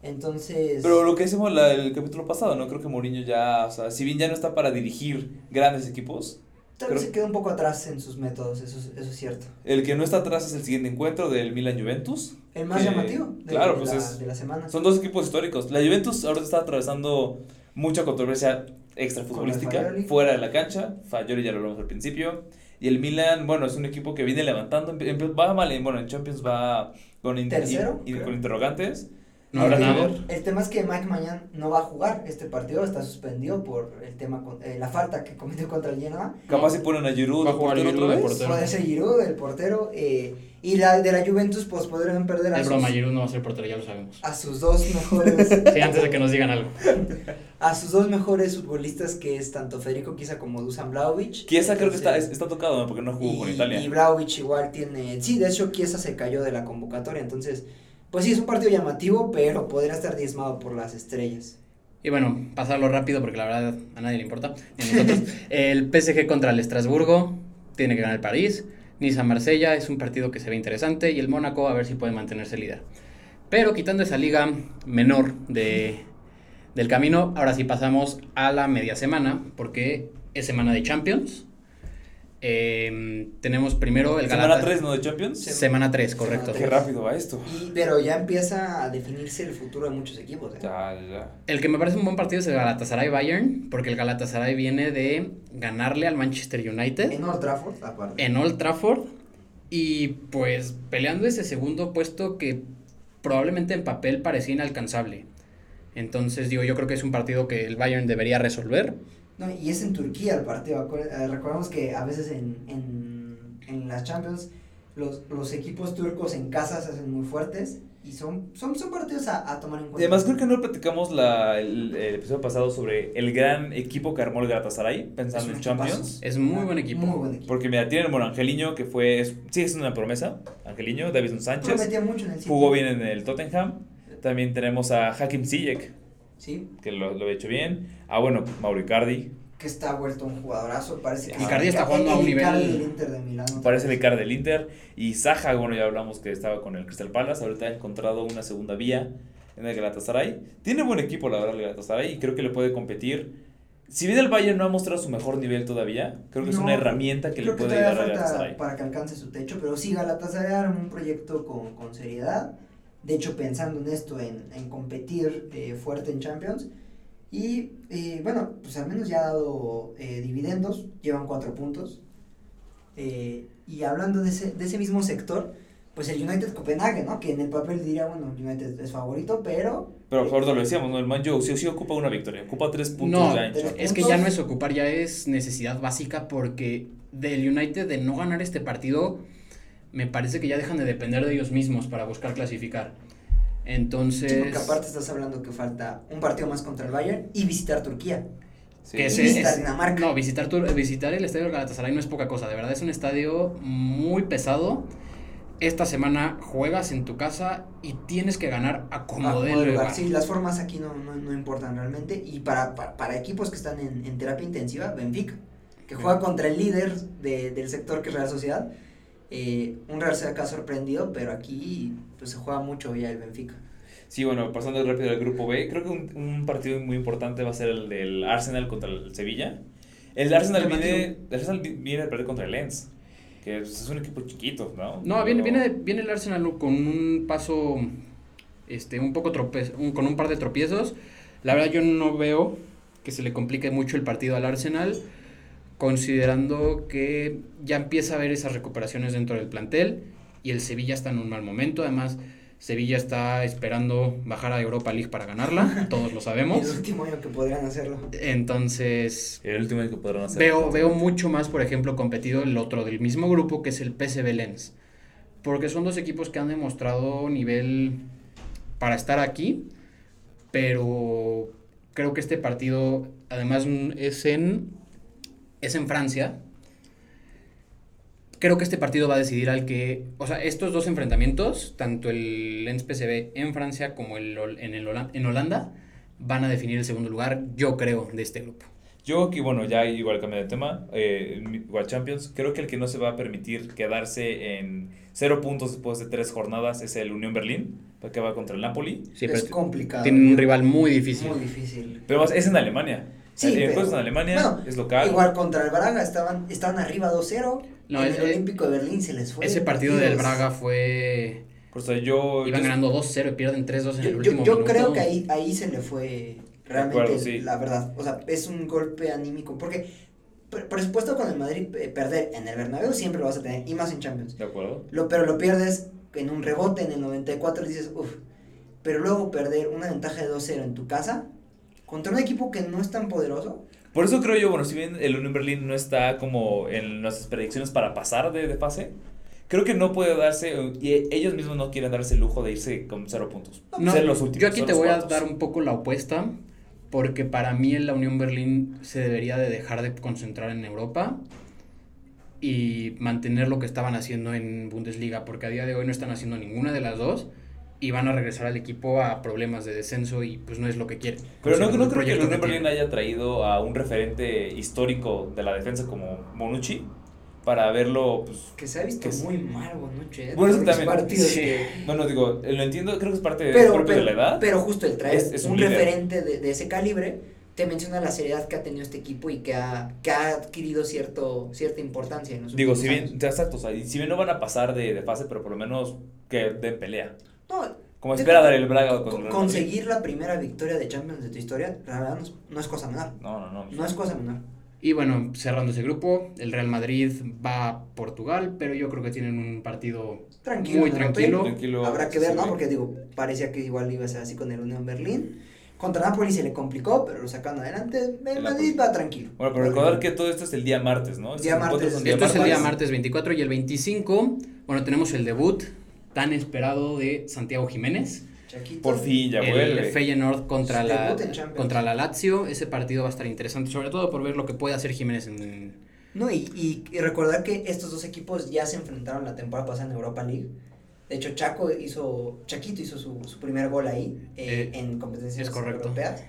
Entonces... Pero lo que decimos la- el capítulo pasado, ¿no? Creo que Mourinho ya, o sea, si bien ya no está para dirigir grandes equipos, Tal vez se queda un poco atrás en sus métodos, eso, es- eso es cierto. el que no está atrás es el siguiente encuentro del Milan Juventus. El más Que- llamativo de, claro, de pues la, es- de la semana. Son dos equipos históricos. La Juventus ahora está atravesando mucha controversia extra futbolística Con el Faioli. fuera de la cancha. Fayoli ya lo hablamos al principio. Y el Milan, bueno, es un equipo que viene levantando. Va mal, en- bueno, en Champions va con, inter- Tercero, y, y creo. con interrogantes. No, ganado. ver. El tema es que Mike Mañan no va a jugar este partido, está suspendido por el tema con- eh, la falta que cometió contra el Genoa. Capaz si ponen a Giroud Va a de jugar portero Giroud otra de vez. portero. Puede ser Giroud, el portero, eh, y la de la Juventus pues podrían perder a Es sus, broma, Giroud no va a ser portero, ya lo sabemos. a sus dos mejores Sí, antes de que nos digan algo. a sus dos mejores futbolistas que es tanto Federico Chiesa como Dusan Vlahovic. Chiesa creo que está, está tocado, ¿no? Porque no jugó y, con Italia. Y Vlahovic igual tiene. Sí, de hecho, Chiesa se cayó de la convocatoria. Entonces, pues sí, es un partido llamativo, pero podría estar diezmado por las estrellas. Y bueno, pasarlo rápido porque la verdad a nadie le importa. nosotros. el PSG contra el Estrasburgo, tiene que ganar el París. Niza Marsella es un partido que se ve interesante y el Mónaco a ver si puede mantenerse líder. Pero quitando esa liga menor de, del camino, ahora sí pasamos a la media semana porque es semana de Champions. Eh, tenemos primero el Semana Galata. 3, ¿no? De Champions. Semana 3, correcto. Qué rápido va esto. Y, pero ya empieza a definirse el futuro de muchos equipos. ¿eh? Ya, ya. El que me parece un buen partido es el Galatasaray Bayern, porque el Galatasaray viene de ganarle al Manchester United En Old Trafford, aparte. en Old Trafford y pues peleando ese segundo puesto que probablemente en papel parecía inalcanzable. Entonces digo, yo creo que es un partido que el Bayern debería resolver. No, y es en Turquía el partido. eh, Recordemos que a veces en, en, en las Champions los, los equipos turcos en casa se hacen muy fuertes y son, son, son partidos a, a tomar en cuenta. además creo que no platicamos la, el, el episodio pasado sobre el gran equipo que armó el Galatasaray pensando en Champions. equipazo. Es muy buen equipo. Muy buen equipo. Porque mira, tienen bueno Angeliño que fue, es- sí es una promesa, Angeliño, Davison Sánchez, Prometía mucho en el City. jugó bien en el Tottenham. También tenemos a Hakim Ziyech, Sí, que lo, lo ha hecho bien. Ah, bueno, Mauro Icardi, que está vuelto un jugadorazo. Parece que Icardi es está jugando a un Icardi nivel- del Inter de parece el. Icardi del Inter. Y Zaha, bueno, ya hablamos que estaba con el Crystal Palace, ahorita ha encontrado una segunda vía en el Galatasaray. Tiene buen equipo, la verdad, el Galatasaray, y creo que le puede competir. Si bien el Bayern no ha mostrado su mejor nivel todavía, creo que es una herramienta que le puede todavía dar al falta Galatasaray. para que alcance su techo, pero sí, Galatasaray un proyecto con, con seriedad. De hecho, pensando en esto, en, en competir eh, fuerte en Champions. Y eh, bueno, pues al menos ya ha dado eh, dividendos, llevan cuatro puntos. Eh, y hablando de ese, de ese mismo sector, pues el United Copenhague, ¿no? Que en el papel diría, bueno, United es favorito, pero Pero ahorita lo decíamos, ¿no? El Manjo sí o sí ocupa una victoria, ocupa tres puntos No, ya en tres. Es que ya no es ocupar, ya es necesidad básica porque del United de no ganar este partido, me parece que ya dejan de depender de ellos mismos para buscar clasificar. Entonces, sí, porque aparte estás hablando que falta un partido más contra el Bayern y visitar Turquía. Sí. que Y ese visitar es- Dinamarca. No, visitar, Tur- visitar el estadio Galatasaray no es poca cosa, de verdad es un estadio muy pesado esta semana juegas en tu casa y tienes que ganar a como Ah, como lugar. lugar. Sí, las formas aquí no, no, no importan realmente. Y para, para, para equipos que están en, en terapia intensiva, Benfica, que juega contra el líder de- del sector que es Real Sociedad. Eh, un Real ha sorprendido, pero aquí pues se juega mucho ya el Benfica. Sí, bueno, pasando rápido al grupo B, creo que un, un partido muy importante va a ser el del Arsenal contra el Sevilla. El Arsenal viene, el Arsenal vi- viene a perder contra el Lens, que es un equipo chiquito, ¿no? No, viene, Pero- viene, viene el Arsenal con un paso, este, un poco trope un- con un par de tropiezos. La verdad yo no veo que se le complique mucho el partido al Arsenal, considerando que ya empieza a haber esas recuperaciones dentro del plantel y el Sevilla está en un mal momento. Además, Sevilla está esperando bajar a Europa League para ganarla, todos lo El sabemos. último año que podrían hacerlo. Entonces, El último que podrán hacer. Veo, veo mucho más, por ejemplo, competido el otro del mismo grupo, que es el PSV Lens. Porque son dos equipos que han demostrado nivel para estar aquí, pero creo que este partido, además, es en, es en Francia. Creo que este partido va a decidir al que, o sea, estos dos enfrentamientos, tanto el Lens PSV en Francia como el, en, el Hola- en Holanda, van a definir el segundo lugar, yo creo, de este grupo. Yo aquí, bueno, ya igual cambio de tema, eh, igual Champions, creo que el que no se va a permitir quedarse en cero puntos después de tres jornadas es el Unión Berlín, que va contra el Napoli. Sí, es pero complicado. tienen un rival muy difícil. Muy difícil. Pero es en Alemania. Sí, el es en Alemania, bueno, es local. Igual contra el Braga estaban, estaban arriba 2-0. No, en es- el Olímpico de Berlín se les fue. Ese partido del. Braga fue. Por eso yo... Iban yo- ganando 2-0 y pierden 3-2 en el Yo, último yo, yo minuto. creo que ahí, ahí se le fue realmente acuerdo, sí. la verdad. O sea, es un golpe anímico. Porque, por, por supuesto, con el Madrid eh, perder en el Bernabéu siempre lo vas a tener. Y más en Champions. De acuerdo. Lo, pero lo pierdes en un rebote en el 94 y dices, uff. Pero luego perder una ventaja de 2-0 en tu casa contra un equipo que no es tan poderoso. Por eso creo yo, bueno, si bien el Unión Berlín no está como en nuestras predicciones para pasar de, de fase, creo que no puede darse, y ellos mismos no quieren darse el lujo de irse con cero puntos. No, ser los últimos. yo aquí te voy a dar un poco la opuesta. Porque para mí en la Unión Berlín se debería de dejar de concentrar en Europa y mantener lo que estaban haciendo en Bundesliga, porque a día de hoy no están haciendo ninguna de las dos y van a regresar al equipo a problemas de descenso y pues no es lo que quieren. Pero no, no creo que el Berlín haya traído a un referente histórico de la defensa como Monucci para verlo, pues... Que se ha visto Que es- muy mal, Bonucci. ¿eh? Bueno, eso también. partidos Sí. que- Bueno, digo, lo entiendo, creo que es parte de, pero, propio pero, de la edad. pero justo el traer Es- es un, referente de, de ese calibre te menciona la seriedad que ha tenido este equipo y que ha, que ha adquirido cierto, cierta importancia en los Digo, si bien, años. exacto, o sea, si bien no van a pasar de, de fase, pero por lo menos que den pelea. No, Como espera creo dar que el Braga con- conseguir la primera victoria de Champions de tu historia, la verdad no es, no es cosa menor. No, no, no. No es cosa menor. Y bueno, cerrando ese grupo, el Real Madrid va a Portugal, pero yo creo que tienen un partido Tranquilo. muy tranquilo. Tranquilo. Habrá que ver, ¿no? Porque digo, parecía que igual iba a ser así con el Unión Berlín. Contra Napoli se le complicó, pero lo sacaron adelante. El Madrid va tranquilo. Bueno, pero recordar que todo esto es el día martes, ¿no? Día martes. Esto es el día martes. martes 24 y el 25, bueno, tenemos el debut tan esperado de Santiago Jiménez. Chaquito. Por fin ya el vuelve. Feyenoord contra la, contra la Lazio. Ese partido va a estar interesante, sobre todo por ver lo que puede hacer Jiménez en... No, y, y, y recordar que estos dos equipos ya se enfrentaron la temporada pasada en Europa League. De hecho, Chaco hizo, Chaquito hizo su, su primer gol ahí eh, Eh, en competencias es correcto. europeas.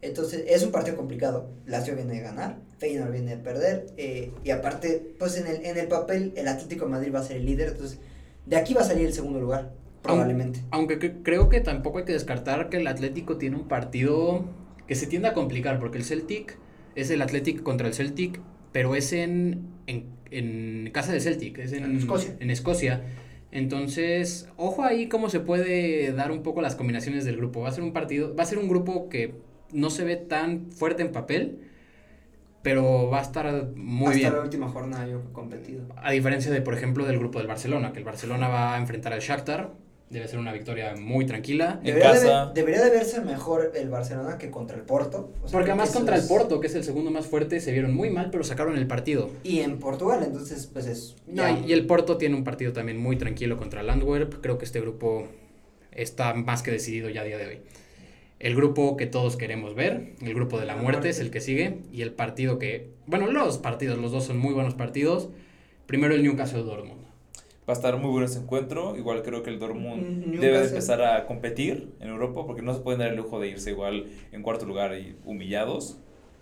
Entonces, es un partido complicado. Lazio viene de ganar, Feyenoord viene de perder. eh, y aparte, pues en el, en el papel, el Atlético de Madrid va a ser el líder. Entonces, de aquí va a salir el segundo lugar, probablemente. Aunque cre- creo que tampoco hay que descartar que el Atlético tiene un partido que se tiende a complicar, porque el Celtic es el Atlético contra el Celtic, pero es en, en, en casa del Celtic, es en, En Escocia. en Escocia. Entonces, ojo ahí cómo se puede dar un poco las combinaciones del grupo. Va a ser un partido, va a ser un grupo que no se ve tan fuerte en papel, pero va a estar muy Hasta bien. la última jornada yo he competido. A diferencia de, por ejemplo, del grupo del Barcelona, que el Barcelona va a enfrentar al Shakhtar. Debe ser una victoria muy tranquila. Debería de, casa. debería de verse mejor el Barcelona que contra el Porto. O sea, Porque además contra el Porto, que es el segundo más fuerte, se vieron muy mal, pero sacaron el partido. Y en Portugal, entonces, pues es. No, ya- y y el Porto tiene un partido también muy tranquilo contra el Antwerp. Creo que este grupo está más que decidido ya a día de hoy. El grupo que todos queremos ver, el grupo de la muerte, es el que sigue. Y el partido que, bueno, los partidos, los dos son muy buenos partidos. Primero el Newcastle Dortmund. Va a estar muy bueno ese encuentro. Igual creo que el Dortmund Newcastle. debe de empezar a competir en Europa porque no se pueden dar el lujo de irse igual en cuarto lugar y humillados.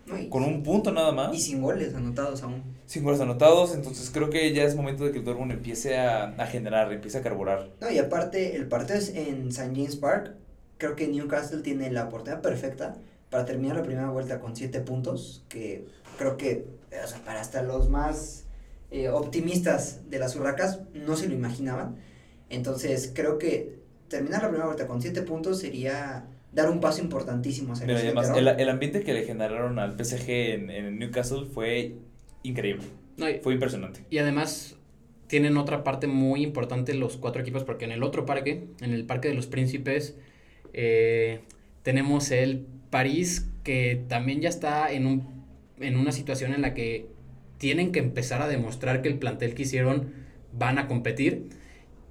No, y- Con un punto nada más. Y sin goles anotados aún. Sin goles anotados. Entonces creo que ya es momento de que el Dortmund empiece a, a generar, empiece a carburar. No, y aparte, el partido es en St. James Park. Creo que Newcastle tiene la oportunidad perfecta para terminar la primera vuelta con 7 puntos. Que creo que, o sea, para hasta los más eh, optimistas de las Urracas no se lo imaginaban. Entonces, creo que terminar la primera vuelta con 7 puntos sería dar un paso importantísimo hacia el Mira, y siguiente además, el, el ambiente que le generaron al PSG en, en Newcastle fue increíble. No, y, Fue impresionante. y además tienen otra parte muy importante los cuatro equipos porque en el otro parque, en el Parque de los Príncipes, eh, tenemos el París que también ya está en, un, en una situación en la que tienen que empezar a demostrar que el plantel que hicieron van a competir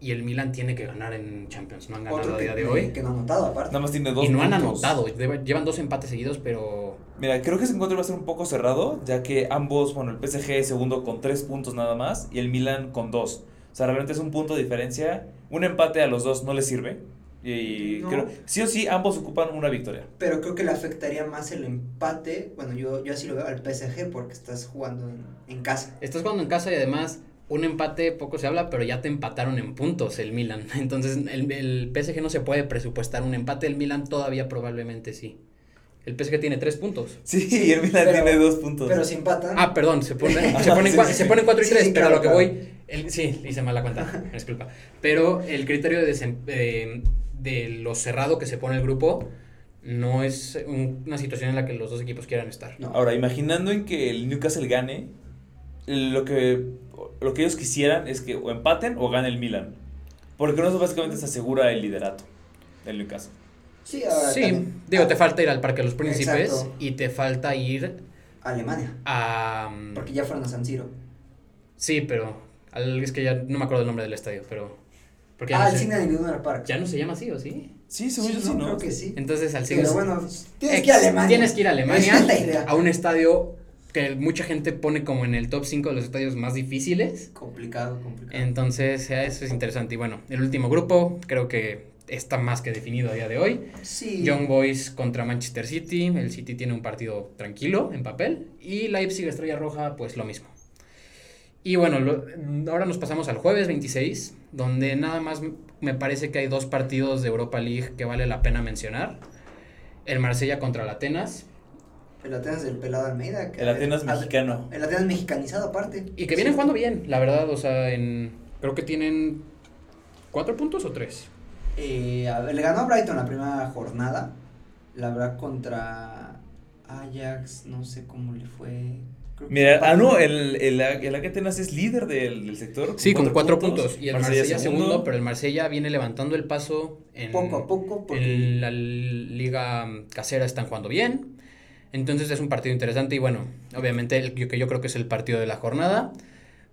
y el Milan tiene que ganar en Champions. No han ganado Otro a día de hoy. que no ha anotado, aparte. Nada más tiene dos Y no han puntos. anotado, llevan dos empates seguidos, pero Mira, creo que ese encuentro va a ser un poco cerrado, ya que ambos, bueno, el PSG es segundo con tres puntos nada más y el Milan con dos. O sea, realmente es un punto de diferencia. Un empate a los dos no les sirve. Y No. creo, sí o sí, ambos ocupan una victoria. Pero creo que le afectaría más el empate. Bueno, yo, yo así lo veo al PSG porque estás jugando en, en casa. Estás jugando en casa y además un empate poco se habla, pero ya te empataron en puntos el Milan. Entonces el, el PSG no se puede presupuestar un empate, el Milan todavía probablemente sí. El PSG tiene tres puntos. Sí, y el Milan pero- tiene dos puntos. Pero si empatan. Ah, perdón, se ponen, se ponen, Sí, cua- sí, se sí. ponen cuatro y Sí, tres, sí, pero a claro, lo que claro. voy, el, sí, hice mal la cuenta, disculpa. Pero el criterio de, desem- eh, de lo cerrado que se pone el grupo no es un- una situación en la que los dos equipos quieran estar. No. Ahora, imaginando en que el Newcastle gane, lo que, lo que ellos quisieran es que o empaten o gane el Milan. Porque con eso básicamente se asegura el liderato del Newcastle. Sí, ahora Sí, también- digo, te falta ir al Parque de los Príncipes Exacto. y te falta ir Alemania. a... Porque ya fueron a San Siro. Sí, pero al- es que ya no me acuerdo el nombre del estadio, pero... Porque Ah, no el se, cine de Luna Park. ya no se llama así, ¿o sí? Sí, según Sí, yo sí, no, creo que sí. Entonces al Pero Signal- bueno, tienes que ir a Alemania. Tienes que ir a Alemania la idea. a un estadio que mucha gente pone como en el top 5 de los estadios más difíciles. Complicado, complicado. Entonces, eh, eso es interesante. Y bueno, el último grupo creo que está más que definido a día de hoy. sí. Young Boys contra Manchester City. El City tiene un partido tranquilo en papel. Y Leipzig Estrella Roja, pues lo mismo. Y bueno, lo- ahora nos pasamos al jueves 26, donde nada más me parece que hay dos partidos de Europa League que vale la pena mencionar. El Marsella contra el Atenas. El Atenas del Pelado Almeida. que- El Atenas mexicano. El Atenas mexicanizado aparte. Y que vienen Sí. jugando bien, la verdad. O sea, en, creo que tienen cuatro puntos o tres. Eh, a ver, le ganó a Brighton la primera jornada. La verdad contra Ajax, no sé cómo le fue. Mira, ah, no, el, el, el es líder del, del sector. Sí, con cuatro puntos. Y el Marsella, segundo, segundo. pero el Marsella viene levantando el paso en... Poco a poco, porque En la liga casera están jugando bien. Entonces es un partido interesante y bueno, obviamente el que yo creo que es el partido de la jornada.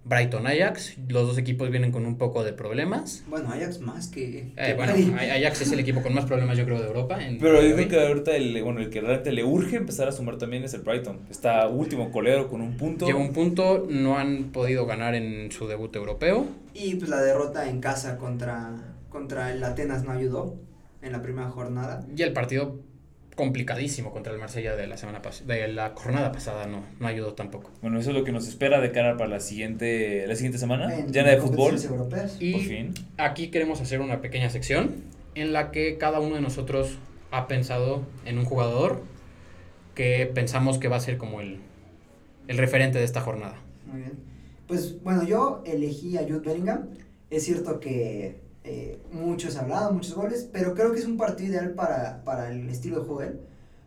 Brighton Ajax, los dos equipos vienen con un poco de problemas. bueno, Ajax más que. Eh, que bueno. Ajax es el equipo con más problemas yo creo de Europa. en- Pero yo creo que ahorita el, bueno, el que realmente le urge empezar a sumar también es el Brighton. Está último colero con un punto. Lleva un punto, no han podido ganar en su debut europeo. Y pues la derrota en casa contra, contra el Atenas no ayudó en la primera jornada. Y el partido complicadísimo contra el Marsella de la semana pas- de la jornada pasada no, no ayudó tampoco. Bueno, eso es lo que nos espera de cara para la siguiente, la siguiente semana. En Llena de fútbol. Por Y fin. aquí queremos hacer una pequeña sección en la que cada uno de nosotros ha pensado en un jugador que pensamos que va a ser como el, el referente de esta jornada. Muy bien. Pues bueno, yo elegí a Jude Bellingham. Es cierto que eh, muchos han hablado, muchos goles, pero creo que es un partido ideal para, para el estilo de juego él.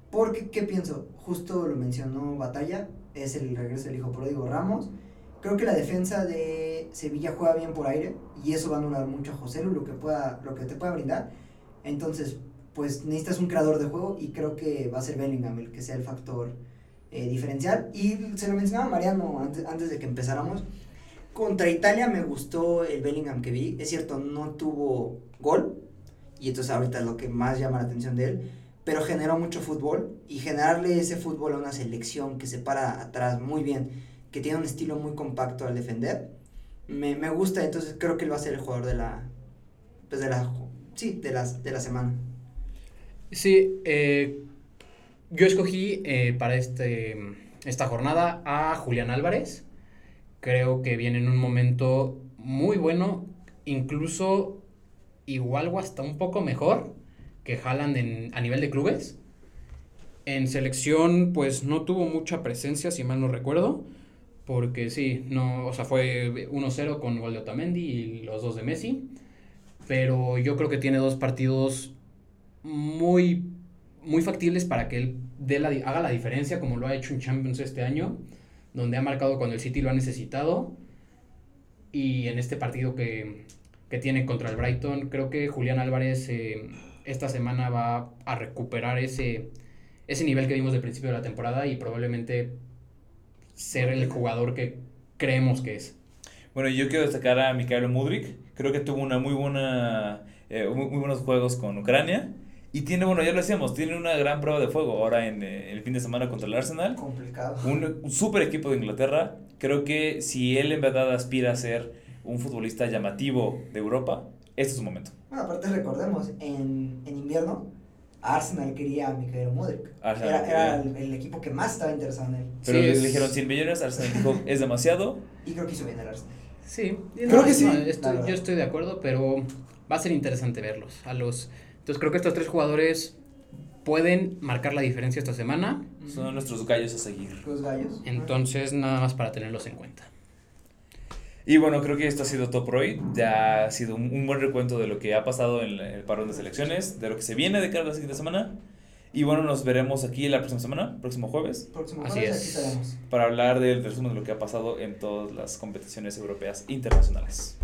Porque, ¿qué pienso? Justo lo mencionó Batalla, es el regreso del hijo pródigo Ramos. Creo que la defensa de Sevilla juega bien por aire y eso va a anular mucho a José Lu, lo que, pueda, lo que te pueda brindar. Entonces, pues necesitas un creador de juego y creo que va a ser Bellingham el que sea el factor eh, diferencial. Y se lo mencionaba Mariano antes, antes de que empezáramos. Contra Italia me gustó el Bellingham que vi. Es cierto, no tuvo gol. Y entonces ahorita es lo que más llama la atención de él. Pero generó mucho fútbol. Y generarle ese fútbol a una selección que se para atrás muy bien. Que tiene un estilo muy compacto al defender. me, me gusta, entonces creo que él va a ser el jugador de la, pues de la, sí, de de la semana. Sí, eh, yo escogí eh, para este, esta jornada a Julián Álvarez. Creo que viene en un momento muy bueno, incluso igual o hasta un poco mejor que Haaland en, a nivel de clubes. En selección, pues no tuvo mucha presencia, si mal no recuerdo. Porque sí, no, o sea, fue 1-0 con gol de Otamendi y los dos de Messi. Pero yo creo que tiene dos partidos muy, muy factibles para que él dé la, haga la diferencia, como lo ha hecho en Champions este año, donde ha marcado cuando el City lo ha necesitado. Y en este partido que, que tiene contra el Brighton, creo que Julián Álvarez eh, esta semana va a recuperar ese, ese nivel que vimos del principio de la temporada y probablemente ser el jugador que creemos que es. Bueno, yo quiero destacar a Mikhailo Mudrik. Creo que tuvo una muy buena, eh, muy, muy buenos juegos con Ucrania. Y tiene, bueno, ya lo decíamos, tiene una gran prueba de fuego ahora en eh, el fin de semana contra el Arsenal. Complicado. Un, un super equipo de Inglaterra. Creo que si él en verdad aspira a ser un futbolista llamativo de Europa, este es su momento. Bueno, aparte recordemos, en, en invierno, Arsenal quería a Mikhail Mudrik. Arsenal Era, era el, el equipo que más estaba interesado en él. Pero Sí, le dijeron 100 millones, Arsenal dijo, es demasiado. Y creo que hizo bien el Arsenal. Sí, Creo que sí, estoy- yo estoy de acuerdo, pero va a ser interesante verlos. A los, entonces creo que estos tres jugadores pueden marcar la diferencia esta semana. Son nuestros gallos a seguir. Los gallos. Entonces, nada más para tenerlos en cuenta. Y bueno, creo que esto ha sido todo por hoy. Ya ha sido un, un buen recuento de lo que ha pasado en el parón de selecciones, de lo que se viene de cara a la siguiente semana. Y bueno, nos veremos aquí la próxima semana, próximo jueves, Próximo Así jueves, es. aquí estaremos. para hablar del resumen de lo que ha pasado en todas las competiciones europeas internacionales.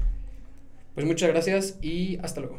Pues muchas gracias y hasta luego.